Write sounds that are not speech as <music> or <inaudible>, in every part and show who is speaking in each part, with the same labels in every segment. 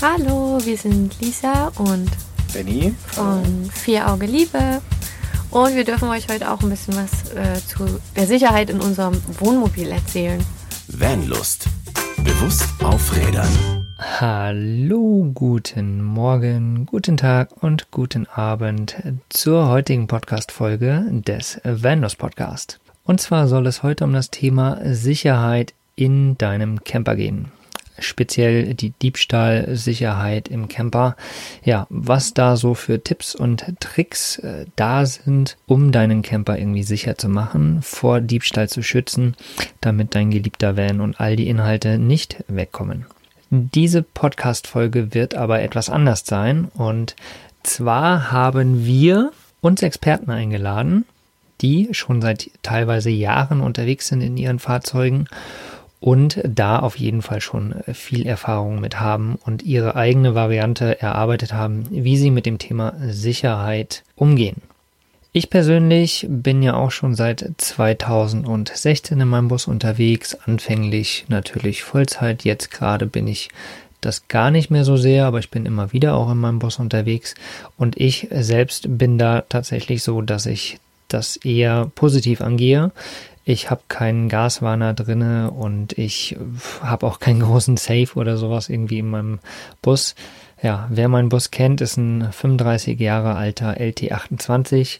Speaker 1: Hallo, wir sind Lisa und
Speaker 2: Benny
Speaker 1: von Vier Auge Liebe. Und wir dürfen euch heute auch ein bisschen was äh, zu der Sicherheit in unserem Wohnmobil erzählen.
Speaker 3: Vanlust. Bewusst auf Rädern.
Speaker 4: Hallo, guten Morgen, guten Tag und guten Abend zur heutigen Podcast-Folge des Vanlust Podcast. Und zwar soll es heute um das Thema Sicherheit in deinem Camper gehen speziell die Diebstahlsicherheit im Camper. Ja, was da so für Tipps und Tricks äh, da sind, um deinen Camper irgendwie sicher zu machen, vor Diebstahl zu schützen, damit dein geliebter Van und all die Inhalte nicht wegkommen. Diese Podcast-Folge wird aber etwas anders sein und zwar haben wir uns Experten eingeladen, die schon seit teilweise Jahren unterwegs sind in ihren Fahrzeugen und da auf jeden Fall schon viel Erfahrung mit haben und ihre eigene Variante erarbeitet haben, wie sie mit dem Thema Sicherheit umgehen. Ich persönlich bin ja auch schon seit 2016 in meinem Bus unterwegs, anfänglich natürlich Vollzeit, jetzt gerade bin ich das gar nicht mehr so sehr, aber ich bin immer wieder auch in meinem Bus unterwegs und ich selbst bin da tatsächlich so, dass ich das eher positiv angehe. Ich habe keinen Gaswarner drinne und ich habe auch keinen <laughs> großen Safe oder sowas irgendwie in meinem Bus. Ja, wer meinen Bus kennt, ist ein 35 Jahre alter LT28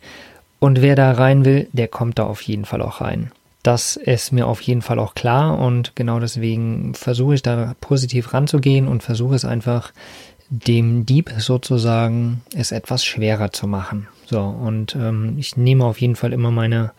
Speaker 4: und wer da rein will, der kommt da auf jeden Fall auch rein. Das ist mir auf jeden Fall auch klar und genau deswegen versuche ich da positiv ranzugehen und versuche es einfach dem Dieb sozusagen es etwas schwerer zu machen. So, und ähm, ich nehme auf jeden Fall immer meine,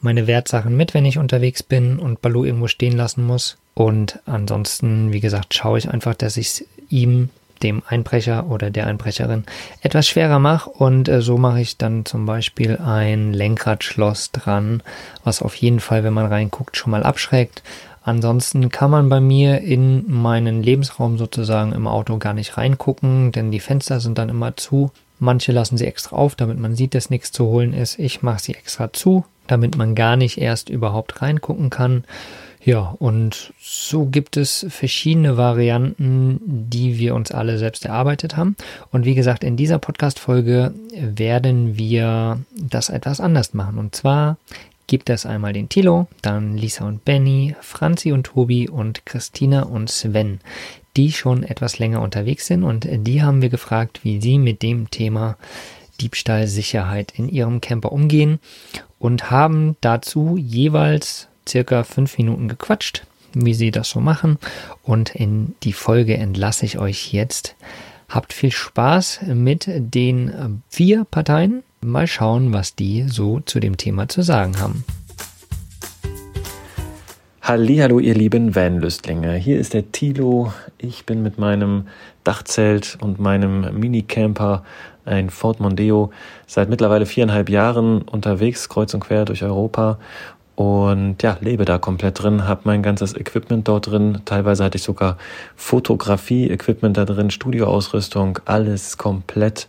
Speaker 4: meine Wertsachen mit, wenn ich unterwegs bin und Baloo irgendwo stehen lassen muss. Und ansonsten, wie gesagt, schaue ich einfach, dass ich es ihm, dem Einbrecher oder der Einbrecherin, etwas schwerer mache. Und äh, so mache ich dann zum Beispiel ein Lenkradschloss dran, was auf jeden Fall, wenn man reinguckt, schon mal abschreckt. Ansonsten kann man bei mir in meinen Lebensraum sozusagen im Auto gar nicht reingucken, denn die Fenster sind dann immer zu. Manche lassen sie extra auf, damit man sieht, dass nichts zu holen ist. Ich mache sie extra zu, damit man gar nicht erst überhaupt reingucken kann. Ja, und so gibt es verschiedene Varianten, die wir uns alle selbst erarbeitet haben. Und wie gesagt, in dieser Podcast-Folge werden wir das etwas anders machen. Und zwar gibt es einmal den Tilo, dann Lisa und Benny, Franzi und Tobi und Christina und Sven die schon etwas länger unterwegs sind und die haben wir gefragt, wie sie mit dem Thema Diebstahlsicherheit in ihrem Camper umgehen und haben dazu jeweils circa fünf Minuten gequatscht, wie sie das so machen. Und in die Folge entlasse ich euch jetzt. Habt viel Spaß mit den vier Parteien. Mal schauen, was die so zu dem Thema zu sagen haben.
Speaker 2: Hallo, ihr lieben Van-Lüstlinge. Hier ist der Tilo. Ich bin mit meinem Dachzelt und meinem Minicamper, ein Ford Mondeo, seit mittlerweile viereinhalb Jahren unterwegs, kreuz und quer durch Europa und ja, lebe da komplett drin, habe mein ganzes Equipment dort drin. Teilweise hatte ich sogar Fotografie-Equipment da drin, Studioausrüstung, alles komplett,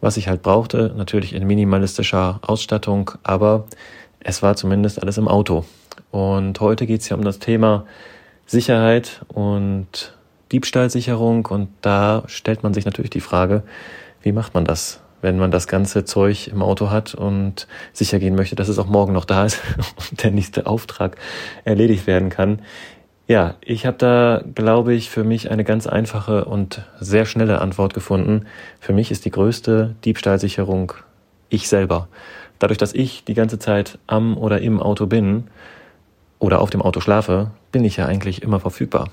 Speaker 2: was ich halt brauchte. Natürlich in minimalistischer Ausstattung, aber es war zumindest alles im Auto. Und heute geht es ja um das Thema Sicherheit und Diebstahlsicherung. Und da stellt man sich natürlich die Frage, wie macht man das, wenn man das ganze Zeug im Auto hat und sicher gehen möchte, dass es auch morgen noch da ist <laughs> und der nächste Auftrag erledigt werden kann. Ja, ich habe da, glaube ich, für mich eine ganz einfache und sehr schnelle Antwort gefunden. Für mich ist die größte Diebstahlsicherung ich selber. Dadurch, dass ich die ganze Zeit am oder im Auto bin, oder auf dem Auto schlafe, bin ich ja eigentlich immer verfügbar.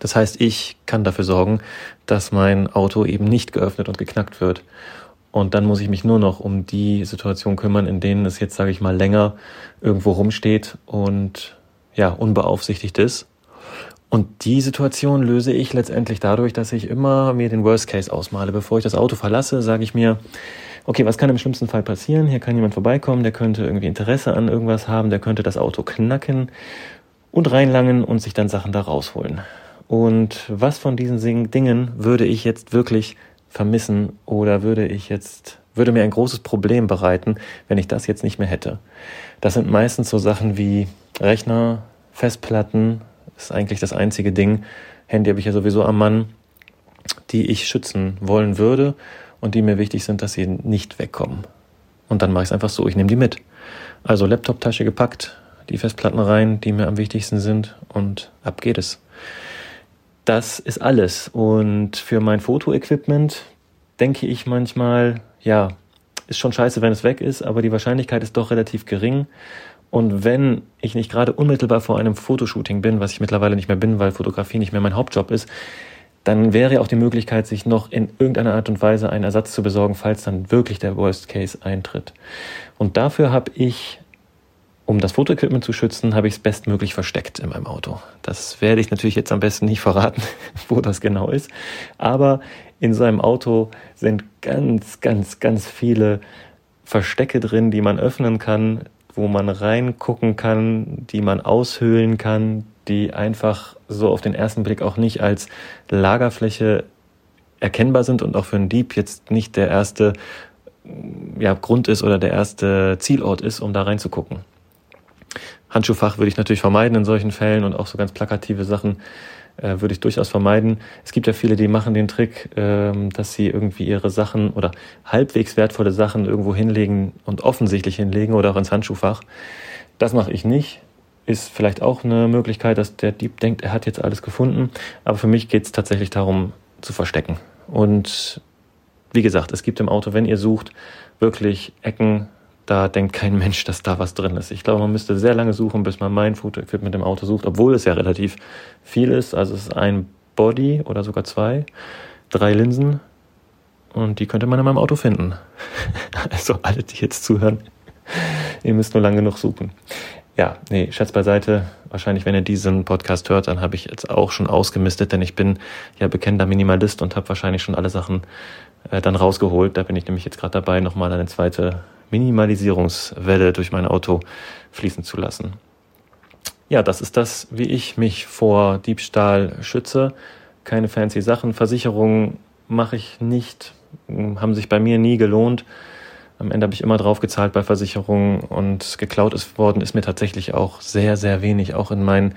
Speaker 2: Das heißt, ich kann dafür sorgen, dass mein Auto eben nicht geöffnet und geknackt wird. Und dann muss ich mich nur noch um die Situation kümmern, in denen es jetzt, sage ich mal, länger irgendwo rumsteht und ja, unbeaufsichtigt ist. Und die Situation löse ich letztendlich dadurch, dass ich immer mir den Worst Case ausmale. Bevor ich das Auto verlasse, sage ich mir, okay, was kann im schlimmsten Fall passieren? Hier kann jemand vorbeikommen, der könnte irgendwie Interesse an irgendwas haben, der könnte das Auto knacken und reinlangen und sich dann Sachen da rausholen. Und was von diesen Dingen würde ich jetzt wirklich vermissen oder würde ich jetzt, würde mir ein großes Problem bereiten, wenn ich das jetzt nicht mehr hätte? Das sind meistens so Sachen wie Rechner, Festplatten, ist eigentlich das einzige Ding. Handy habe ich ja sowieso am Mann. die ich schützen wollen würde und die mir wichtig sind, dass sie nicht wegkommen. Und dann mache ich es einfach so, ich nehme die mit. Also Laptoptasche gepackt, die Festplatten rein, die mir am wichtigsten sind und ab geht es. Das ist alles. Und für mein Fotoequipment denke ich manchmal, ja, ist schon scheiße, wenn es weg ist, aber die Wahrscheinlichkeit ist doch relativ gering. Und wenn ich nicht gerade unmittelbar vor einem Fotoshooting bin, was ich mittlerweile nicht mehr bin, weil Fotografie nicht mehr mein Hauptjob ist, dann wäre auch die Möglichkeit, sich noch in irgendeiner Art und Weise einen Ersatz zu besorgen, falls dann wirklich der Worst Case eintritt. Und dafür habe ich, um das Fotoequipment zu schützen, habe ich es bestmöglich versteckt in meinem Auto. Das werde ich natürlich jetzt am besten nicht verraten, <laughs> wo das genau ist. Aber in so einem Auto sind ganz, ganz, ganz viele Verstecke drin, die man öffnen kann, wo man reingucken kann, die man aushöhlen kann, die einfach so auf den ersten Blick auch nicht als Lagerfläche erkennbar sind und auch für einen Dieb jetzt nicht der erste ja, Grund ist oder der erste Zielort ist, um da reinzugucken. Handschuhfach würde ich natürlich vermeiden in solchen Fällen und auch so ganz plakative Sachen äh, würde ich durchaus vermeiden. Es gibt ja viele, die machen den Trick, ähm, dass sie irgendwie ihre Sachen oder halbwegs wertvolle Sachen irgendwo hinlegen und offensichtlich hinlegen oder auch ins Handschuhfach. Das mache ich nicht. Ist vielleicht auch eine Möglichkeit, dass der Dieb denkt, er hat jetzt alles gefunden. Aber für mich geht es tatsächlich darum, zu verstecken. Und wie gesagt, es gibt im Auto, wenn ihr sucht, wirklich Ecken, da denkt kein Mensch, dass da was drin ist. Ich glaube, man müsste sehr lange suchen, bis man mein Fotoequipment im Auto sucht, obwohl es ja relativ viel ist. Also es ist ein Body oder sogar zwei, drei Linsen und die könnte man in meinem Auto finden. <laughs> Also alle, die jetzt zuhören, ihr müsst nur lang genug suchen. Ja, nee, Scherz beiseite. Wahrscheinlich, wenn ihr diesen Podcast hört, dann habe ich jetzt auch schon ausgemistet, denn ich bin ja bekennender Minimalist und habe wahrscheinlich schon alle Sachen äh, dann rausgeholt. Da bin ich nämlich jetzt gerade dabei, nochmal eine zweite Minimalisierungswelle durch mein Auto fließen zu lassen. Ja, das ist das, wie ich mich vor Diebstahl schütze. Keine fancy Sachen. Versicherungen mache ich nicht, haben sich bei mir nie gelohnt. Am Ende habe ich immer drauf gezahlt bei Versicherungen und geklaut ist worden ist mir tatsächlich auch sehr, sehr wenig. Auch in meinen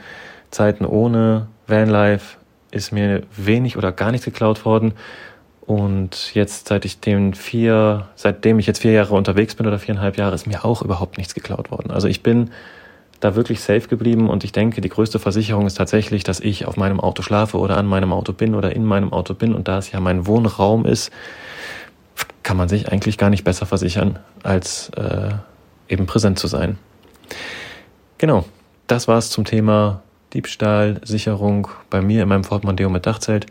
Speaker 2: Zeiten ohne Vanlife ist mir wenig oder gar nichts geklaut worden. Und jetzt, seit ich den vier, seitdem ich jetzt vier Jahre unterwegs bin oder viereinhalb Jahre, ist mir auch überhaupt nichts geklaut worden. Also ich bin da wirklich safe geblieben und ich denke, die größte Versicherung ist tatsächlich, dass ich auf meinem Auto schlafe oder an meinem Auto bin oder in meinem Auto bin und da es ja mein Wohnraum ist, kann man sich eigentlich gar nicht besser versichern, als äh, eben präsent zu sein. Genau, das war's zum Thema Diebstahl, Sicherung bei mir in meinem Ford Mondeo mit Dachzelt.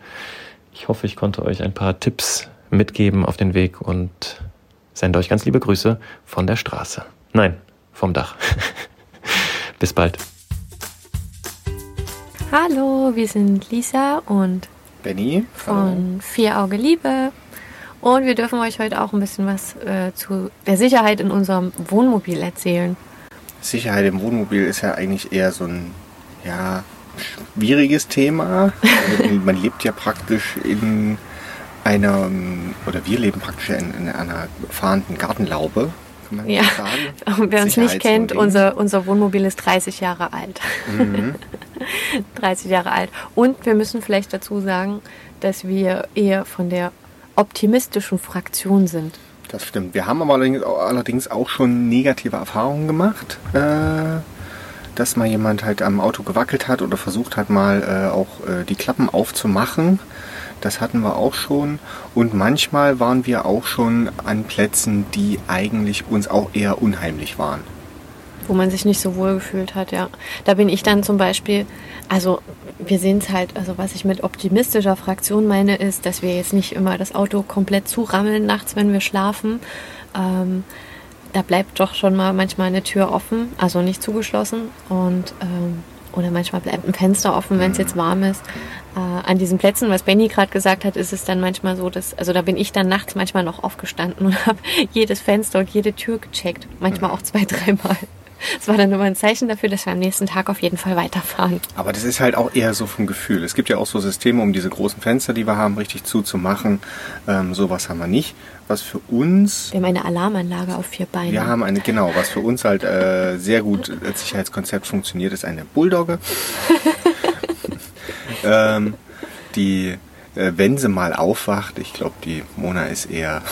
Speaker 2: Ich hoffe, ich konnte euch ein paar Tipps mitgeben auf den Weg und sende euch ganz liebe Grüße von der Straße. Nein, vom Dach. <laughs> Bis bald.
Speaker 1: Hallo, wir sind Lisa und
Speaker 5: Benny
Speaker 1: von Vier Auge Liebe. Und wir dürfen euch heute auch ein bisschen was äh, zu der Sicherheit in unserem Wohnmobil erzählen.
Speaker 5: Sicherheit im Wohnmobil ist ja eigentlich eher so ein, ja, schwieriges Thema. Man lebt ja praktisch in einer, oder wir leben praktisch in, in einer fahrenden Gartenlaube.
Speaker 1: ja, sagen. <laughs> wer uns nicht kennt, unser, unser Wohnmobil ist 30 Jahre alt. Mhm. <laughs> 30 Jahre alt. Und wir müssen vielleicht dazu sagen, dass wir eher von der optimistischen Fraktion sind.
Speaker 5: Das stimmt. Wir haben aber allerdings auch schon negative Erfahrungen gemacht. Äh, dass mal jemand halt am Auto gewackelt hat oder versucht hat mal äh, auch äh, die Klappen aufzumachen. Das hatten wir auch schon. Und manchmal waren wir auch schon an Plätzen, die eigentlich uns auch eher unheimlich waren.
Speaker 1: Wo man sich nicht so wohl gefühlt hat, ja. Da bin ich dann zum Beispiel, also wir sehen es halt, also was ich mit optimistischer Fraktion meine, ist, dass wir jetzt nicht immer das Auto komplett zurammeln nachts, wenn wir schlafen. Ähm, da bleibt doch schon mal manchmal eine Tür offen, also nicht zugeschlossen und ähm, oder manchmal bleibt ein Fenster offen, wenn es jetzt warm ist. Äh, an diesen Plätzen, was Benny gerade gesagt hat, ist es dann manchmal so, dass, also da bin ich dann nachts manchmal noch aufgestanden und <laughs> habe jedes Fenster und jede Tür gecheckt. Manchmal auch zwei, dreimal. <laughs> Das war dann immer ein Zeichen dafür, dass wir am nächsten Tag auf jeden Fall weiterfahren.
Speaker 5: Aber das ist halt auch eher so vom Gefühl. Es gibt ja auch so Systeme, um diese großen Fenster, die wir haben, richtig zuzumachen. Ähm, sowas haben wir nicht. Was für uns.
Speaker 1: Wir haben eine Alarmanlage auf vier Beinen.
Speaker 5: Wir haben eine, genau, was für uns halt äh, sehr gut als Sicherheitskonzept funktioniert, ist eine Bulldogge. <laughs> ähm, die äh, wenn sie mal aufwacht, ich glaube, die Mona ist eher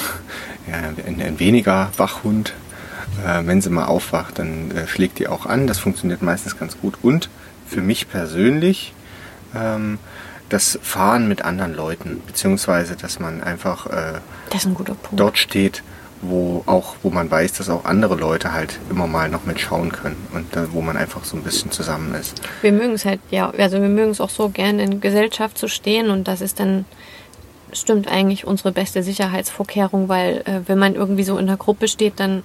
Speaker 5: ja, ein, ein weniger Wachhund. Äh, wenn sie mal aufwacht, dann äh, schlägt die auch an. Das funktioniert meistens ganz gut. Und für mich persönlich ähm, das Fahren mit anderen Leuten, beziehungsweise dass man einfach äh,
Speaker 1: Das ein
Speaker 5: dort steht, wo auch, wo man weiß, dass auch andere Leute halt immer mal noch mitschauen können und äh, wo man einfach so ein bisschen zusammen ist.
Speaker 1: Wir mögen es halt, ja, also wir mögen es auch so gern in Gesellschaft zu stehen und das ist dann, stimmt eigentlich unsere beste Sicherheitsvorkehrung, weil äh, wenn man irgendwie so in der Gruppe steht, dann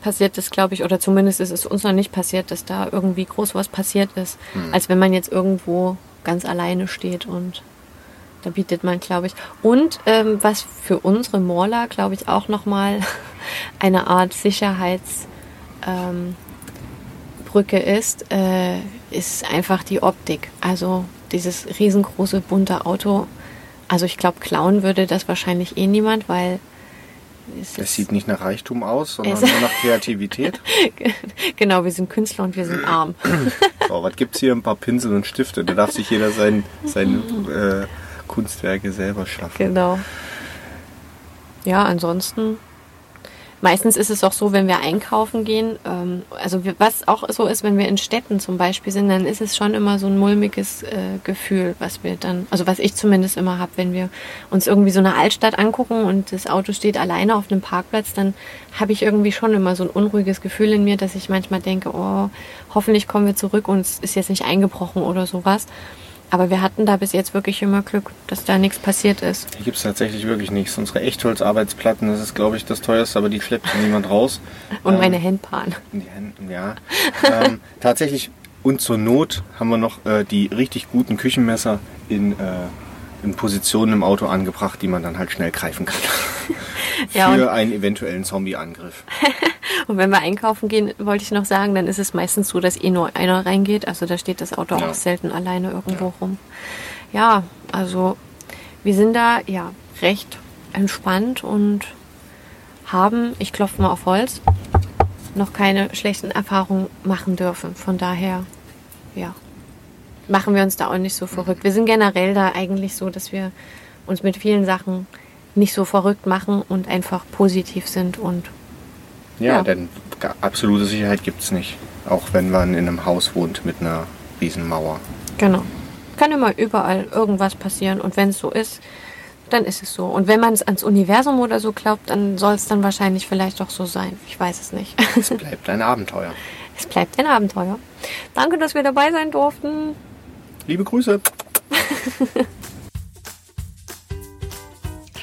Speaker 1: passiert das, glaube ich, oder zumindest ist es uns noch nicht passiert, dass da irgendwie groß was passiert ist, als wenn man jetzt irgendwo ganz alleine steht und da bietet man, glaube ich. Und ähm, was für unsere Morler, glaube ich, auch nochmal <laughs> eine Art Sicherheits... Ähm, ist, äh, ist einfach die Optik. Also dieses riesengroße bunte Auto. Also ich glaube, klauen würde das wahrscheinlich eh niemand, weil es
Speaker 5: Das sieht nicht nach Reichtum aus, sondern
Speaker 1: Es-
Speaker 5: nur nach Kreativität. <laughs>
Speaker 1: genau, wir sind Künstler und wir sind arm. <clears throat>
Speaker 5: So, was gibt's hier? Ein paar Pinsel und Stifte. Da darf sich jeder sein, seine äh, Kunstwerke selber schaffen.
Speaker 1: genau. Ja, ansonsten. Meistens ist es auch so, wenn wir einkaufen gehen, ähm, also wir, was auch so ist, wenn wir in Städten zum Beispiel sind, dann ist es schon immer so ein mulmiges äh, Gefühl, was wir dann, also was ich zumindest immer habe, wenn wir uns irgendwie so eine Altstadt angucken und das Auto steht alleine auf einem Parkplatz, dann habe ich irgendwie schon immer so ein unruhiges Gefühl in mir, dass ich manchmal denke, oh, hoffentlich kommen wir zurück und es ist jetzt nicht eingebrochen oder sowas. Aber wir hatten da bis jetzt wirklich immer Glück, dass da nichts passiert ist.
Speaker 5: Hier gibt's tatsächlich wirklich nichts. Unsere Echtholzarbeitsplatten, das ist, glaube ich, das teuerste, aber die schleppt <laughs> niemand raus.
Speaker 1: Und
Speaker 5: Ähm,
Speaker 1: meine Handpan.
Speaker 5: In die Hände, ja. ähm, tatsächlich, und zur Not haben wir noch äh, die richtig guten Küchenmesser in, äh, in Positionen im Auto angebracht, die man dann halt schnell greifen kann. <laughs>
Speaker 1: Ja,
Speaker 5: Für einen eventuellen Zombie-Angriff. <laughs>
Speaker 1: Und wenn wir einkaufen gehen, wollte ich noch sagen, dann ist es meistens so, dass eh nur einer reingeht. Also da steht das Auto
Speaker 5: Ja.
Speaker 1: auch selten alleine irgendwo rum. Ja, also wir sind da ja recht entspannt und haben, ich klopfe mal auf Holz, noch keine schlechten Erfahrungen machen dürfen. Von daher, ja, machen wir uns da auch nicht so verrückt. Wir sind generell da eigentlich so, dass wir uns mit vielen Sachen nicht so verrückt machen und einfach positiv sind und
Speaker 5: Ja,
Speaker 1: Ja.
Speaker 5: denn absolute Sicherheit gibt's nicht. Auch wenn man in einem Haus wohnt mit einer Riesenmauer.
Speaker 1: Genau. Kann immer überall irgendwas passieren und wenn es so ist, dann ist es so. Und wenn man es ans Universum oder so glaubt, dann soll es dann wahrscheinlich vielleicht auch so sein. Ich weiß es nicht.
Speaker 5: Es bleibt ein Abenteuer. <laughs>
Speaker 1: es bleibt ein Abenteuer. Danke, dass wir dabei sein durften.
Speaker 5: Liebe Grüße.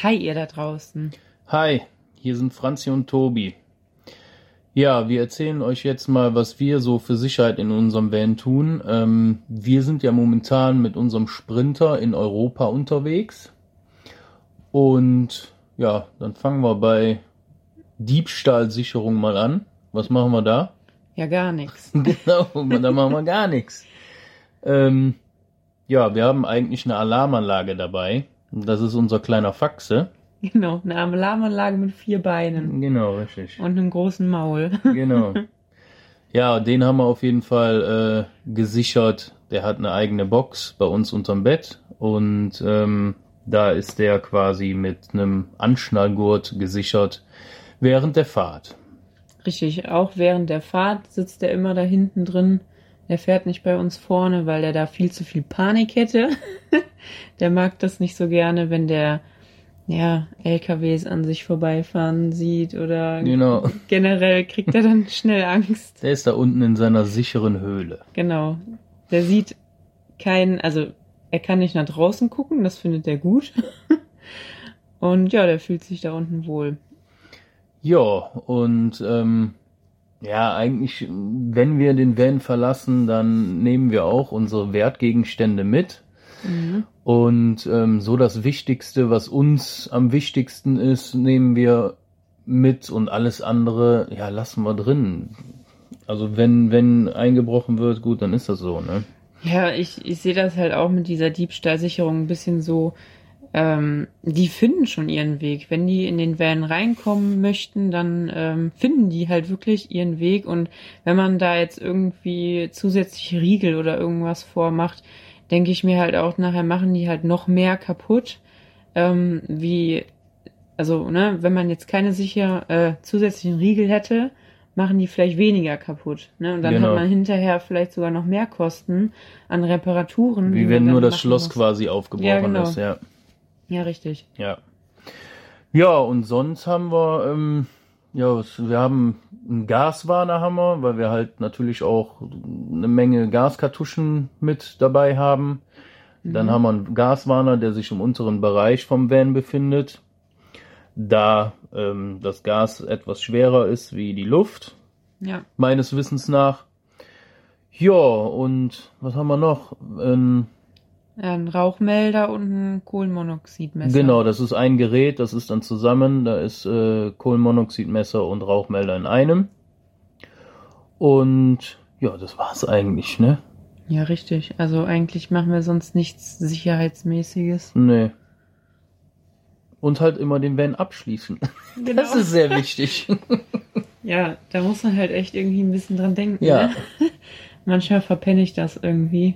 Speaker 6: Hi, ihr da draußen.
Speaker 7: Hi, hier sind Franzi und Tobi. Ja, wir erzählen euch jetzt mal, was wir so für Sicherheit in unserem Van tun. Ähm, wir sind ja momentan mit unserem Sprinter in Europa unterwegs. Und ja, dann fangen wir bei Diebstahlsicherung mal an. Was machen wir da?
Speaker 6: Ja, gar nichts. <laughs>
Speaker 7: genau, da machen wir gar nichts. <laughs> Ähm, ja, wir haben eigentlich eine Alarmanlage dabei. Das ist unser kleiner Faxe. <laughs>
Speaker 6: Genau, eine Alarmanlage mit vier Beinen
Speaker 7: Genau, richtig.
Speaker 6: und einem großen Maul. <laughs>
Speaker 7: Genau. Ja, den haben wir auf jeden Fall äh, gesichert. Der hat eine eigene Box bei uns unterm Bett und ähm, da ist der quasi mit einem Anschnallgurt gesichert während der Fahrt.
Speaker 6: Richtig, auch während der Fahrt sitzt er immer da hinten drin. Er fährt nicht bei uns vorne, weil er da viel zu viel Panik hätte. <laughs> der mag das nicht so gerne, wenn der ja, LKWs an sich vorbeifahren sieht oder
Speaker 7: Genau.
Speaker 6: generell kriegt er dann schnell Angst.
Speaker 7: Der ist da unten in seiner sicheren Höhle.
Speaker 6: Genau. Der sieht keinen, also er kann nicht nach draußen gucken, das findet er gut. <laughs> Und ja, der fühlt sich da unten wohl.
Speaker 7: Ja, und ähm, ja, eigentlich, wenn wir den Van verlassen, dann nehmen wir auch unsere Wertgegenstände mit. Und ähm, so das Wichtigste, was uns am wichtigsten ist, nehmen wir mit und alles andere, ja, lassen wir drin. Also wenn, wenn eingebrochen wird, gut, dann ist das so, ne?
Speaker 6: Ja, ich, ich sehe das halt auch mit dieser Diebstahlsicherung ein bisschen so. Ähm, die finden schon ihren Weg. Wenn die in den Van reinkommen möchten, dann ähm, finden die halt wirklich ihren Weg. Und wenn man da jetzt irgendwie zusätzliche Riegel oder irgendwas vormacht, denke ich mir halt auch, nachher machen die halt noch mehr kaputt, ähm, wie, also, ne, wenn man jetzt keine sicher äh, zusätzlichen Riegel hätte, machen die vielleicht weniger kaputt. Ne? Und dann
Speaker 7: Genau.
Speaker 6: hat man hinterher vielleicht sogar noch mehr Kosten an Reparaturen.
Speaker 7: Wie wenn nur das Schloss
Speaker 6: muss.
Speaker 7: quasi aufgebrochen
Speaker 6: Ja, genau.
Speaker 7: ist, ja.
Speaker 6: Ja, richtig.
Speaker 7: Ja. Ja, und sonst haben wir, ähm, ja, wir haben einen Gaswarner haben wir, weil wir halt natürlich auch eine Menge Gaskartuschen mit dabei haben. Dann haben wir einen Gaswarner, der sich im unteren Bereich vom Van befindet. Da ähm, das Gas etwas schwerer ist wie die Luft,
Speaker 6: Ja.
Speaker 7: meines Wissens nach. Ja, und was haben wir noch? Ähm,
Speaker 6: ein Rauchmelder und ein Kohlenmonoxidmesser.
Speaker 7: Genau, das ist ein Gerät, das ist dann zusammen, da ist äh, Kohlenmonoxidmesser und Rauchmelder in einem. Und ja, das war's eigentlich, ne?
Speaker 6: Ja, richtig. Also eigentlich machen wir sonst nichts Sicherheitsmäßiges.
Speaker 7: Nee. Und halt immer den Van abschließen. <laughs>
Speaker 6: Genau.
Speaker 7: Das ist sehr wichtig. <laughs>
Speaker 6: Ja, da muss man halt echt irgendwie ein bisschen dran denken.
Speaker 7: Ja.
Speaker 6: Ne? <laughs> Manchmal verpenne ich das irgendwie,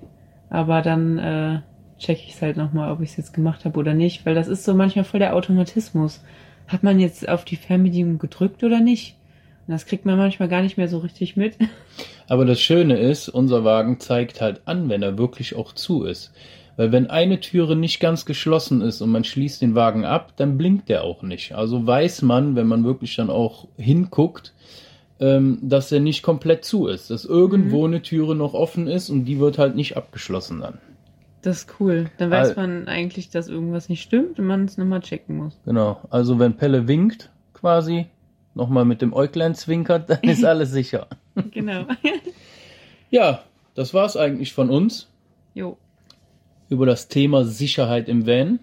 Speaker 6: aber dann äh, check ich es halt nochmal, ob ich es jetzt gemacht habe oder nicht, weil das ist so manchmal voll der Automatismus. Hat man jetzt auf die Fernbedienung gedrückt oder nicht? Und das kriegt man manchmal gar nicht mehr so richtig mit. <laughs>
Speaker 7: Aber das Schöne ist, unser Wagen zeigt halt an, wenn er wirklich auch zu ist. Weil wenn eine Türe nicht ganz geschlossen ist und man schließt den Wagen ab, dann blinkt der auch nicht. Also weiß man, wenn man wirklich dann auch hinguckt, ähm, dass er nicht komplett zu ist. Dass irgendwo eine Türe noch offen ist und die wird halt nicht abgeschlossen dann.
Speaker 6: Das ist cool. Dann weiß
Speaker 7: Al-
Speaker 6: man eigentlich, dass irgendwas nicht stimmt und man es nochmal checken muss.
Speaker 7: Genau. Also wenn Pelle winkt, quasi, nochmal mit dem Äuglein zwinkert, dann ist <laughs> alles sicher.
Speaker 6: Genau. <laughs>
Speaker 7: Ja, das war's eigentlich von uns.
Speaker 6: jo.
Speaker 7: über das Thema Sicherheit im Van.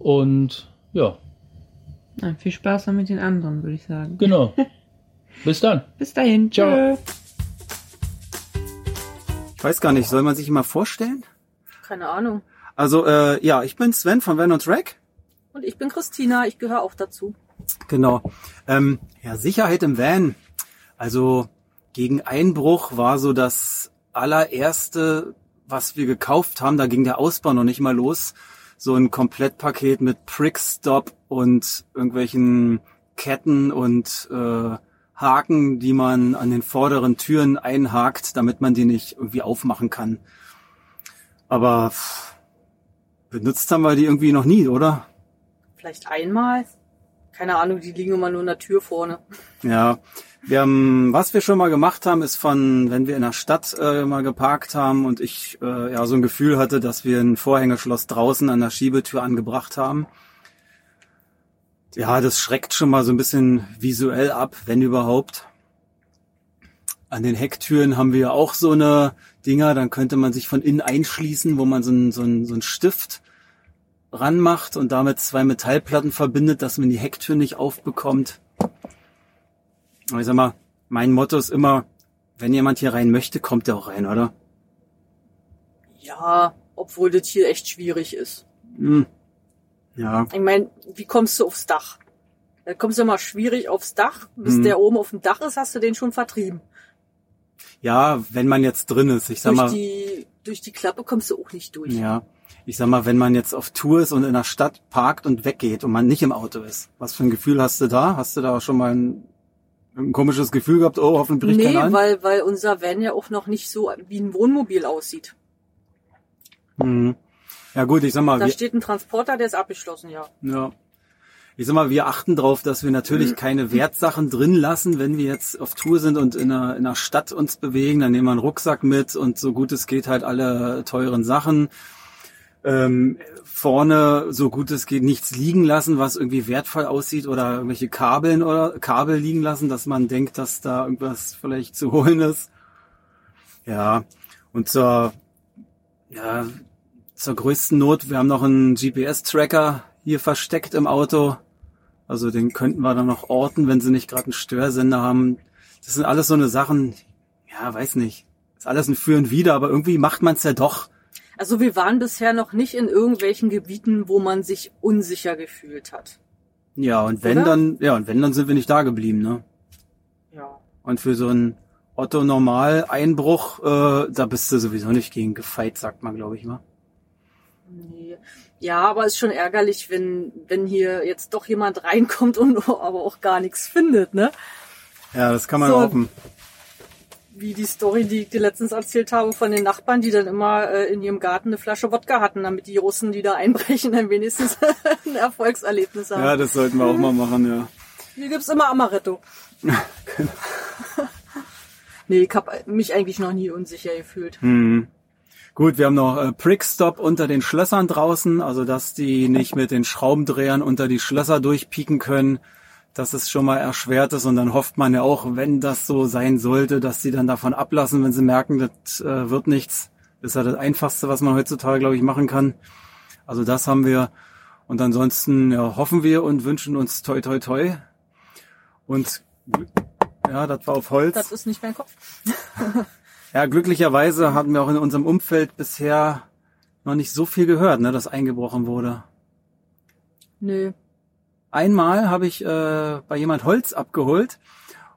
Speaker 7: Und ja,
Speaker 6: Na, viel Spaß noch mit den anderen, würde ich sagen.
Speaker 7: genau. <laughs> Bis dann.
Speaker 6: Bis dahin.
Speaker 7: Ciao.
Speaker 8: Ich weiß gar nicht, soll man sich mal vorstellen?
Speaker 9: Keine Ahnung.
Speaker 8: Also, äh, ja, ich bin Sven von Van und Track.
Speaker 9: Und ich bin Christina, ich gehöre auch dazu.
Speaker 8: Genau. Ähm, ja, Sicherheit im Van. Also gegen Einbruch war so das allererste, was wir gekauft haben. Da ging der Ausbau noch nicht mal los. So ein Komplettpaket mit Prickstop und irgendwelchen Ketten und äh, Haken, die man an den vorderen Türen einhakt, damit man die nicht irgendwie aufmachen kann. Aber benutzt haben wir die irgendwie noch nie, oder?
Speaker 9: Vielleicht einmal. Keine Ahnung, die liegen immer nur in der Tür vorne.
Speaker 8: Ja, wir haben, was wir schon mal gemacht haben, ist von, wenn wir in der Stadt äh, mal geparkt haben und ich äh, ja so ein Gefühl hatte, dass wir ein Vorhängeschloss draußen an der Schiebetür angebracht haben. Ja, das schreckt schon mal so ein bisschen visuell ab, wenn überhaupt. An den Hecktüren haben wir auch so eine Dinger, dann könnte man sich von innen einschließen, wo man so einen so einen, so einen Stift ranmacht und damit zwei Metallplatten verbindet, dass man die Hecktür nicht aufbekommt. Aber ich sag mal, mein Motto ist immer, wenn jemand hier rein möchte, kommt er auch rein, oder?
Speaker 9: Ja, obwohl das hier echt schwierig ist.
Speaker 8: Hm. Ja,
Speaker 9: Ich meine, wie kommst du aufs Dach? Da kommst du immer schwierig aufs Dach. Bis
Speaker 8: Mhm.
Speaker 9: der oben auf dem Dach ist, hast du den schon vertrieben.
Speaker 8: Ja, wenn man jetzt drin ist, ich sag
Speaker 9: Durch
Speaker 8: mal,
Speaker 9: die, durch die Klappe kommst du auch nicht durch.
Speaker 8: ja, ich sag mal, wenn man jetzt auf Tour ist und in der Stadt parkt und weggeht und man nicht im Auto ist, was für ein Gefühl hast du da? Hast du da schon mal ein, ein komisches Gefühl gehabt? Oh, hoffentlich bricht
Speaker 9: Nee,
Speaker 8: keiner ein?
Speaker 9: weil, weil unser Van ja auch noch nicht so wie ein Wohnmobil aussieht.
Speaker 8: Hm. Ja gut, ich sag mal,
Speaker 9: Da steht ein Transporter, der ist abgeschlossen, ja.
Speaker 8: Ja. Ich sag mal, wir achten darauf, dass wir natürlich keine Wertsachen drin lassen, wenn wir jetzt auf Tour sind und in einer, in einer Stadt uns bewegen. Dann nehmen wir einen Rucksack mit und so gut es geht halt alle teuren Sachen. Ähm, vorne, so gut es geht, nichts liegen lassen, was irgendwie wertvoll aussieht oder irgendwelche Kabeln oder Kabel liegen lassen, dass man denkt, dass da irgendwas vielleicht zu holen ist. Ja. Und zur, ja, zur größten Not, wir haben noch einen GPS-Tracker hier versteckt im Auto. Also den könnten wir dann noch orten, wenn sie nicht gerade einen Störsender haben. Das sind alles so eine Sachen, ja, weiß nicht. Ist alles ein Für und Wider, aber irgendwie macht man es ja doch.
Speaker 9: Also wir waren bisher noch nicht in irgendwelchen Gebieten, wo man sich unsicher gefühlt hat.
Speaker 8: Ja, und wenn
Speaker 9: Oder?
Speaker 8: dann, ja, und wenn dann sind wir nicht da geblieben, ne?
Speaker 9: Ja.
Speaker 8: Und für so einen Otto Normal Einbruch, äh, da bist du sowieso nicht gegen gefeit, sagt man, glaube ich mal.
Speaker 9: Nee. Ja, aber ist schon ärgerlich, wenn, wenn hier jetzt doch jemand reinkommt und <laughs> aber auch gar nichts findet, ne?
Speaker 8: Ja, das kann man
Speaker 9: So.
Speaker 8: hoffen.
Speaker 9: Wie die Story, die ich dir letztens erzählt habe von den Nachbarn, die dann immer äh, in ihrem Garten eine Flasche Wodka hatten, damit die Russen, die da einbrechen, dann wenigstens <laughs> ein Erfolgserlebnis haben.
Speaker 8: Ja, das sollten wir auch mal machen, ja.
Speaker 9: Hier gibt's immer Amaretto. <laughs> nee, ich hab mich eigentlich noch nie unsicher gefühlt.
Speaker 8: Hm. Gut, wir haben noch äh, Prickstop unter den Schlössern draußen, also dass die nicht mit den Schraubendrehern unter die Schlösser durchpieken können. Das ist schon mal erschwert ist und dann hofft man ja auch, wenn das so sein sollte, dass sie dann davon ablassen, wenn sie merken, das äh, wird nichts. Das ist ja das Einfachste, was man heutzutage, glaube ich, machen kann. Also das haben wir. Und ansonsten ja, hoffen wir und wünschen uns toi toi toi. Und ja, das war auf Holz.
Speaker 9: Das ist nicht mein Kopf. <laughs>
Speaker 8: Ja, glücklicherweise hatten wir auch in unserem Umfeld bisher noch nicht so viel gehört, ne, dass eingebrochen wurde.
Speaker 9: Nö.
Speaker 8: Einmal habe ich äh, bei jemand Holz abgeholt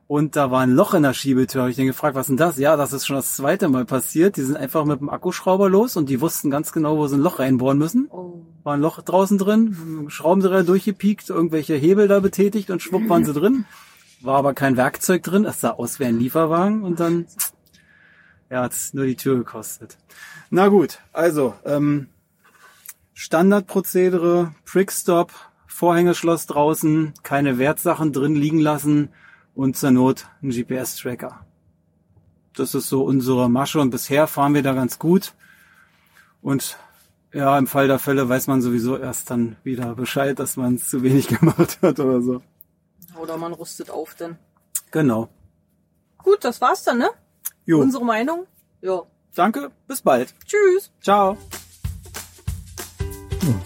Speaker 8: und da war ein Loch in der Schiebetür. Hab ich den gefragt, was ist denn das? Ja, das ist schon das zweite Mal passiert. Die sind einfach mit dem Akkuschrauber los und die wussten ganz genau, wo sie ein Loch reinbohren müssen.
Speaker 9: Oh.
Speaker 8: War ein Loch draußen drin, Schraubendreher durchgepiekt, irgendwelche Hebel da betätigt und schwupp waren sie drin. War aber kein Werkzeug drin. Es sah aus wie ein Lieferwagen und dann ja, hat's nur die Tür gekostet. Na gut, also ähm, Standardprozedere, Prickstop, Vorhängeschloss draußen, keine Wertsachen drin liegen lassen und zur Not ein GPS-Tracker. Das ist so unsere Masche und bisher fahren wir da ganz gut. Und ja, im Fall der Fälle weiß man sowieso erst dann wieder Bescheid, dass man es zu wenig <laughs> gemacht hat oder so.
Speaker 9: Oder man rüstet auf denn.
Speaker 8: Genau.
Speaker 9: Gut, das war's dann, ne?
Speaker 8: Jo,
Speaker 9: Unsere Meinung? Ja.
Speaker 8: danke, bis bald.
Speaker 9: Tschüss.
Speaker 8: Ciao.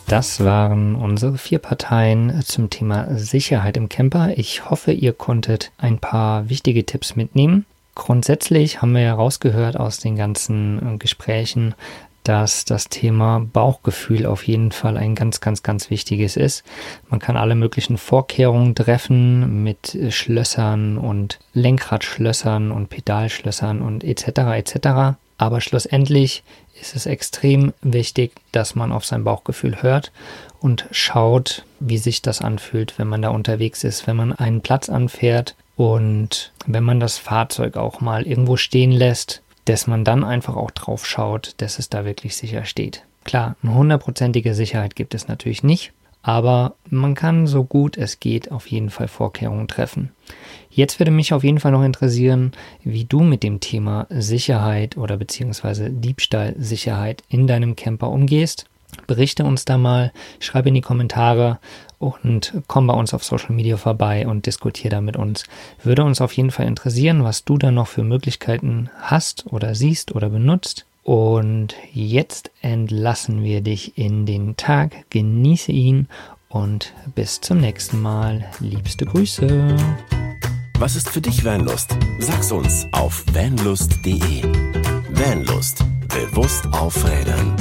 Speaker 4: Das waren unsere vier Parteien zum Thema Sicherheit im Camper. Ich hoffe, ihr konntet ein paar wichtige Tipps mitnehmen. Grundsätzlich haben wir ja rausgehört aus den ganzen äh, Gesprächen, dass das Thema Bauchgefühl auf jeden Fall ein ganz, ganz, ganz wichtiges ist. Man kann alle möglichen Vorkehrungen treffen mit äh, Schlössern und Lenkradschlössern und Pedalschlössern und etc. etc. Aber schlussendlich ist es extrem wichtig, dass man auf sein Bauchgefühl hört und schaut, wie sich das anfühlt, wenn man da unterwegs ist, wenn man einen Platz anfährt und wenn man das Fahrzeug auch mal irgendwo stehen lässt, dass man dann einfach auch drauf schaut, dass es da wirklich sicher steht. Klar, eine hundertprozentige Sicherheit gibt es natürlich nicht, aber man kann so gut es geht auf jeden Fall Vorkehrungen treffen. Jetzt würde mich auf jeden Fall noch interessieren, wie du mit dem Thema Sicherheit oder beziehungsweise Diebstahlsicherheit in deinem Camper umgehst. Berichte uns da mal, schreibe in die Kommentare und komm bei uns auf Social Media vorbei und diskutiere da mit uns. Würde uns auf jeden Fall interessieren, was du da noch für Möglichkeiten hast oder siehst oder benutzt. Und jetzt entlassen wir dich in den Tag, genieße ihn und bis zum nächsten Mal. Liebste Grüße.
Speaker 3: Was ist für dich Vanlust? Sag's uns auf vanlust.de. Vanlust. Bewusst aufrädern.